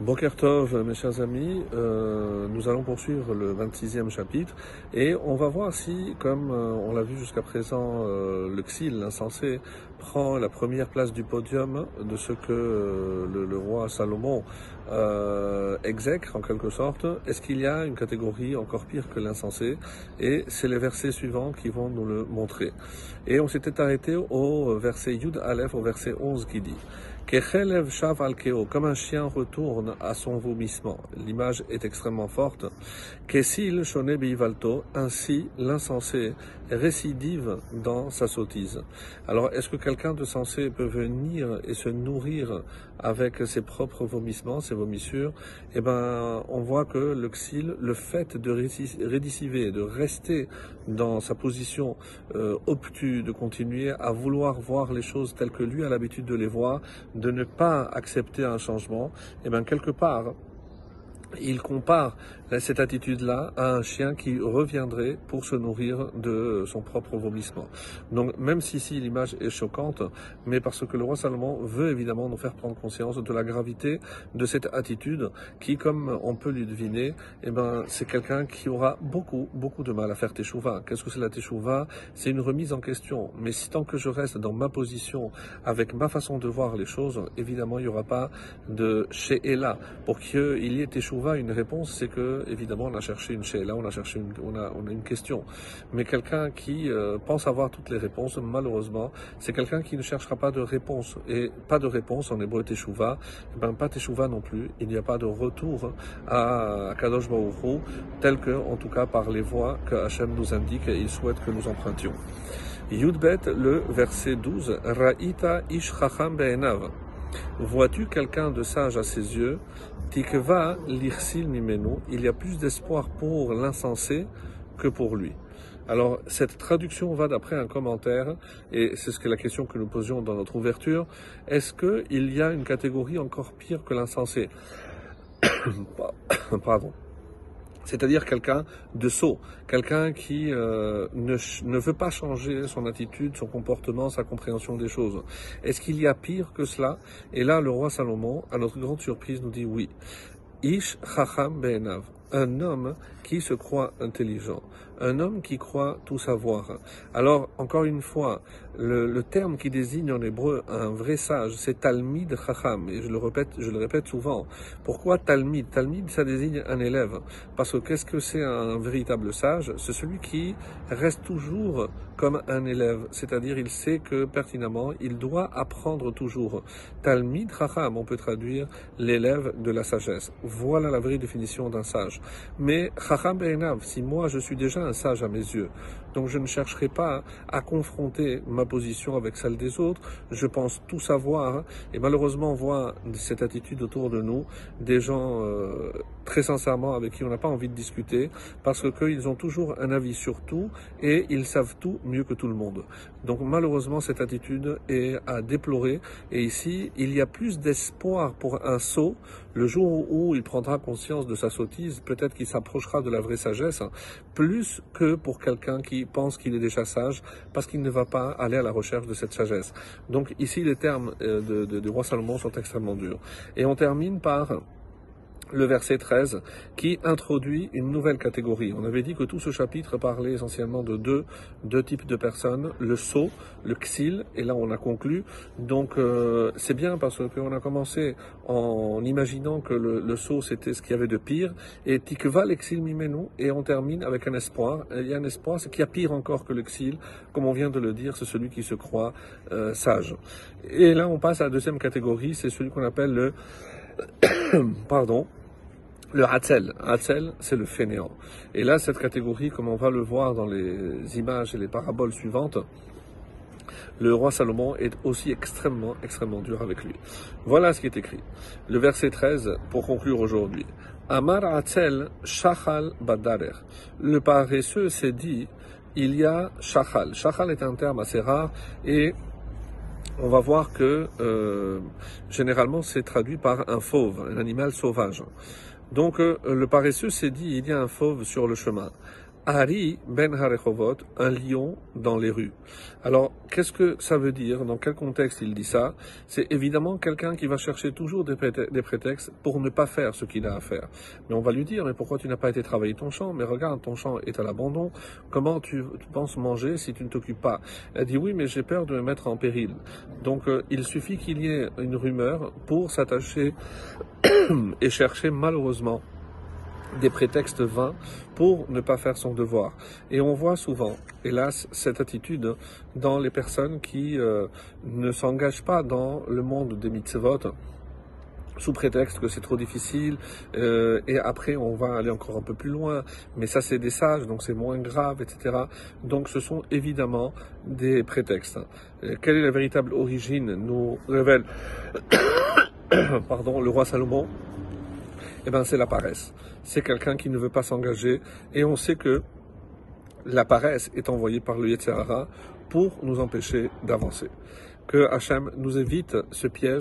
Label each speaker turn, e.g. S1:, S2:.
S1: Boker Tov, mes chers amis, euh, nous allons poursuivre le 26e chapitre et on va voir si, comme euh, on l'a vu jusqu'à présent, euh, le Xil, l'insensé, prend la première place du podium de ce que euh, le, roi Salomon exècre en quelque sorte. Est-ce qu'il y a une catégorie encore pire que l'insensé? Et c'est les versets suivants qui vont nous le montrer. Et on s'était arrêté au verset Yud Aleph, au verset 11 qui dit comme un chien retourne à son vomissement. L'image est extrêmement forte. Kessil Valto, ainsi l'insensé récidive dans sa sottise. Alors, est-ce que quelqu'un de sensé peut venir et se nourrir avec ses propres vomissements, ses vomissures? Eh ben, on voit que le le fait de rédiciver, de rester dans sa position euh, obtue, de continuer à vouloir voir les choses telles que lui a l'habitude de les voir, de ne pas accepter un changement, eh bien, quelque part, il compare cette attitude-là à un chien qui reviendrait pour se nourrir de son propre vomissement. Donc même si ici l'image est choquante, mais parce que le roi Salomon veut évidemment nous faire prendre conscience de la gravité de cette attitude qui, comme on peut lui deviner, eh ben, c'est quelqu'un qui aura beaucoup, beaucoup de mal à faire teshuva. Qu'est-ce que c'est la teshuva? C'est une remise en question. Mais si tant que je reste dans ma position, avec ma façon de voir les choses, évidemment, il n'y aura pas de chez là pour qu'il y ait teshuva une réponse, c'est que évidemment on a cherché une là on a cherché une, on a, on a une question. Mais quelqu'un qui euh, pense avoir toutes les réponses, malheureusement, c'est quelqu'un qui ne cherchera pas de réponse. Et pas de réponse en hébreu teshuva, eh ben pas teshuva non plus. Il n'y a pas de retour à, Kadosh Baruch tel que, en tout cas par les voies que Hachem nous indique et il souhaite que nous empruntions. Yudbet, le verset 12, Ra'ita ish chacham be'enav. Vois-tu quelqu'un de sage à ses yeux? Tikva l'irsil mimenu. Il y a plus d'espoir pour l'insensé que pour lui. Alors, cette traduction va d'après un commentaire, et c'est ce que la question que nous posions dans notre ouverture. Est-ce qu'il y a une catégorie encore pire que l'insensé? Pardon c'est-à-dire quelqu'un de sot, quelqu'un qui euh, ne, ne, veut pas changer son attitude, son comportement, sa compréhension des choses. Est-ce qu'il y a pire que cela? Et là, le roi Salomon, à notre grande surprise, nous dit oui. Ish chacham be'enav un homme qui se croit intelligent, un homme qui croit tout savoir. Alors, encore une fois, le, terme qui désigne en hébreu un vrai sage, c'est Talmid Chacham, et je le répète, je le répète souvent. Pourquoi Talmid? Talmid, ça désigne un élève. Parce que qu'est-ce que c'est un véritable sage? C'est celui qui reste toujours comme un élève, c'est-à-dire il sait que pertinemment, il doit apprendre toujours. Talmid Chacham, on peut traduire l'élève de la sagesse. Voilà la vraie définition d'un sage. Mais Chacham Be'enav, si moi je suis déjà un sage à mes yeux, donc je ne chercherai pas à confronter ma position avec celle des autres, je pense tout savoir, et malheureusement on voit cette attitude autour de nous, des gens euh, très sincèrement avec qui on n'a pas envie de discuter, parce qu'ils ont toujours un avis sur tout, et ils savent tout mieux que tout le monde. Donc malheureusement cette attitude est à déplorer, et ici il y a plus d'espoir pour un sot le jour où il prendra conscience de sa sottise, peut-être qu'il s'approchera de la vraie sagesse, plus que pour quelqu'un qui pense qu'il est déjà sage, parce qu'il ne va pas aller à la recherche de cette sagesse. Donc ici, les termes euh, de, de roi Salomon sont extrêmement durs. Et on termine par le verset 13, qui introduit une nouvelle catégorie. On avait dit que tout ce chapitre parlait essentiellement de deux, deux types de personnes, le sceau, le xil, et là on a conclu. Donc euh, c'est bien parce qu'on a commencé en imaginant que le, le sceau c'était ce qu'il y avait de pire, et tikva l'exil mimenu, et on termine avec un espoir. il y a un espoir, c'est qu'il y a pire encore que le xil, comme on vient de le dire, c'est celui qui se croit euh, sage. Et là on passe à la deuxième catégorie, c'est celui qu'on appelle le... Pardon le Hatzel, Hatzel, c'est le fainéant. Et là, cette catégorie, comme on va le voir dans les images et les paraboles suivantes, le roi Salomon est aussi extrêmement, extrêmement dur avec lui. Voilà ce qui est écrit. Le verset 13, pour conclure aujourd'hui. Amar Hatzel, Shachal Badarer. Le paresseux s'est dit, il y a Shachal. Shachal est un terme assez rare et on va voir que euh, généralement c'est traduit par un fauve, un animal sauvage. Donc euh, le paresseux s'est dit, il y a un fauve sur le chemin. Ari ben Harechovot, un lion dans les rues. Alors, qu'est-ce que ça veut dire? Dans quel contexte il dit ça? C'est évidemment quelqu'un qui va chercher toujours des, prétextes pour ne pas faire ce qu'il a à faire. Mais on va lui dire, mais pourquoi tu n'as pas été travailler ton champ? Mais regarde, ton champ est à l'abandon. Comment tu, penses manger si tu ne t'occupes pas? Elle dit, oui, mais j'ai peur de me mettre en péril. Donc, euh, il suffit qu'il y ait une rumeur pour s'attacher et chercher malheureusement des prétextes vains pour ne pas faire son devoir. Et on voit souvent, hélas, cette attitude dans les personnes qui euh, ne s'engagent pas dans le monde des mitzvot sous prétexte que c'est trop difficile, euh, et après on va aller encore un peu plus loin, mais ça c'est des sages, donc c'est moins grave, etc. Donc ce sont évidemment des prétextes. Euh, quelle est la véritable origine nous révèle pardon, le roi Salomon? Eh ben, c'est la paresse. C'est quelqu'un qui ne veut pas s'engager et on sait que la paresse est envoyée par le Yetzirah pour nous empêcher d'avancer. Que Hachem nous évite ce piège